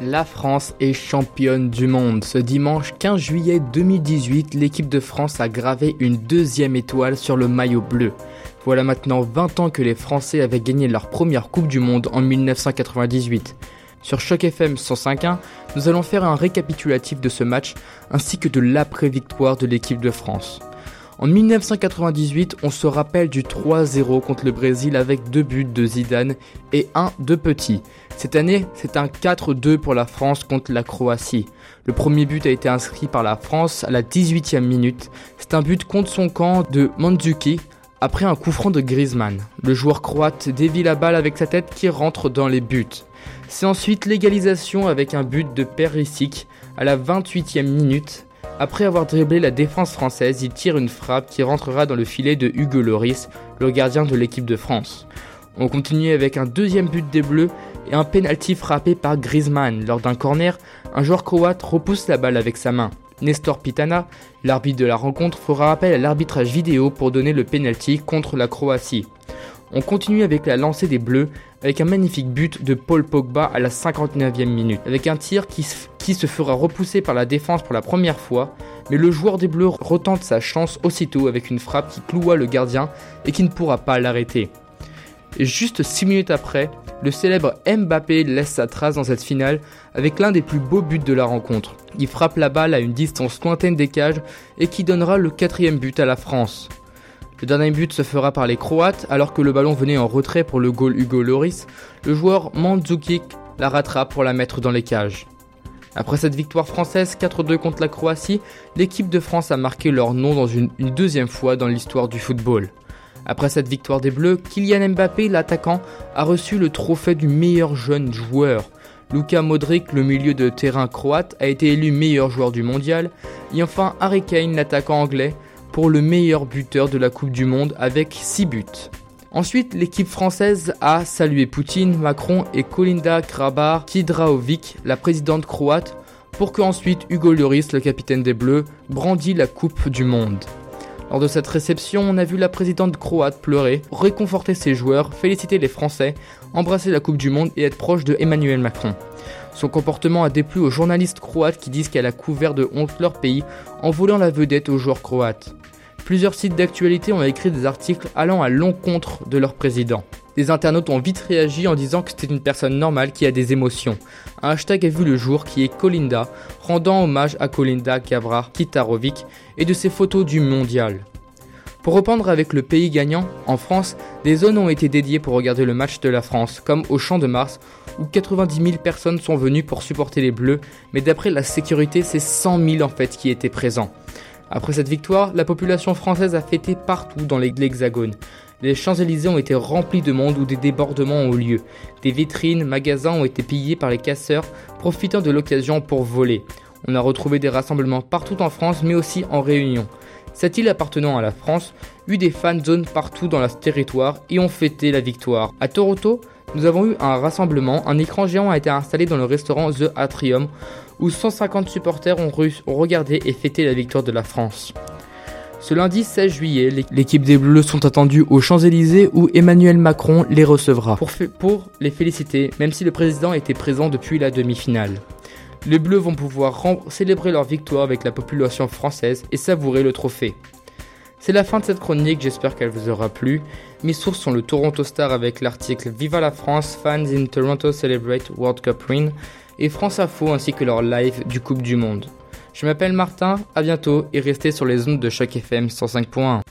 La France est championne du monde. Ce dimanche 15 juillet 2018, l'équipe de France a gravé une deuxième étoile sur le maillot bleu. Voilà maintenant 20 ans que les Français avaient gagné leur première Coupe du Monde en 1998. Sur Choc FM 105.1, nous allons faire un récapitulatif de ce match ainsi que de l'après-victoire de l'équipe de France. En 1998, on se rappelle du 3-0 contre le Brésil avec deux buts de Zidane et un de Petit. Cette année, c'est un 4-2 pour la France contre la Croatie. Le premier but a été inscrit par la France à la 18e minute. C'est un but contre son camp de Mandzuki après un coup franc de Griezmann. Le joueur croate dévie la balle avec sa tête qui rentre dans les buts. C'est ensuite l'égalisation avec un but de Perisic à la 28e minute après avoir dribblé la défense française, il tire une frappe qui rentrera dans le filet de Hugo Loris, le gardien de l'équipe de France. On continue avec un deuxième but des Bleus et un penalty frappé par Griezmann. Lors d'un corner, un joueur croate repousse la balle avec sa main. Nestor Pitana, l'arbitre de la rencontre, fera appel à l'arbitrage vidéo pour donner le penalty contre la Croatie. On continue avec la lancée des Bleus avec un magnifique but de Paul Pogba à la 59e minute, avec un tir qui, se fera repousser par la défense pour la première fois, mais le joueur des Bleus retente sa chance aussitôt avec une frappe qui cloua le gardien et qui ne pourra pas l'arrêter. Et juste 6 minutes après, le célèbre Mbappé laisse sa trace dans cette finale avec l'un des plus beaux buts de la rencontre. Il frappe la balle à une distance lointaine des cages et qui donnera le quatrième but à la France. Le dernier but se fera par les Croates alors que le ballon venait en retrait pour le goal Hugo Loris. Le joueur Mandzukic la rattrape pour la mettre dans les cages. Après cette victoire française 4-2 contre la Croatie, l'équipe de France a marqué leur nom dans une, une deuxième fois dans l'histoire du football. Après cette victoire des Bleus, Kylian Mbappé, l'attaquant, a reçu le trophée du meilleur jeune joueur. Luka Modric, le milieu de terrain croate, a été élu meilleur joueur du mondial. Et enfin, Harry Kane, l'attaquant anglais, pour le meilleur buteur de la Coupe du Monde avec 6 buts. Ensuite, l'équipe française a salué Poutine, Macron et Kolinda Krabar Kidraovic, la présidente croate, pour que ensuite Hugo Lloris, le capitaine des Bleus, brandit la Coupe du Monde. Lors de cette réception, on a vu la présidente croate pleurer, réconforter ses joueurs, féliciter les Français, embrasser la Coupe du Monde et être proche de Emmanuel Macron. Son comportement a déplu aux journalistes croates qui disent qu'elle a couvert de honte leur pays en volant la vedette aux joueurs croates. Plusieurs sites d'actualité ont écrit des articles allant à l'encontre de leur président. Les internautes ont vite réagi en disant que c'était une personne normale qui a des émotions. Un hashtag a vu le jour qui est Kolinda, rendant hommage à Kolinda Gavrar Kitarovic et de ses photos du mondial. Pour reprendre avec le pays gagnant, en France, des zones ont été dédiées pour regarder le match de la France, comme au Champ de Mars, où 90 000 personnes sont venues pour supporter les Bleus, mais d'après la sécurité, c'est 100 000 en fait qui étaient présents. Après cette victoire, la population française a fêté partout dans l'Hexagone. Les Champs-Élysées ont été remplis de monde où des débordements ont eu lieu. Des vitrines, magasins ont été pillés par les casseurs, profitant de l'occasion pour voler. On a retrouvé des rassemblements partout en France, mais aussi en Réunion. Cette île appartenant à la France eut des fan zones partout dans le territoire et ont fêté la victoire. À Toronto, nous avons eu un rassemblement, un écran géant a été installé dans le restaurant The Atrium où 150 supporters ont, regardé et fêté la victoire de la France. Ce lundi 16 juillet, l'équipe des Bleus sont attendus aux Champs-Élysées où Emmanuel Macron les recevra pour, pour, les féliciter, même si le président était présent depuis la demi-finale. Les Bleus vont pouvoir célébrer leur victoire avec la population française et savourer le trophée. C'est la fin de cette chronique, j'espère qu'elle vous aura plu. Mes sources sont le Toronto Star avec l'article Viva la France, fans in Toronto celebrate World Cup win et France Info ainsi que leur live du Coupe du Monde. Je m'appelle Martin, à bientôt et restez sur les ondes de Choc FM 105.1.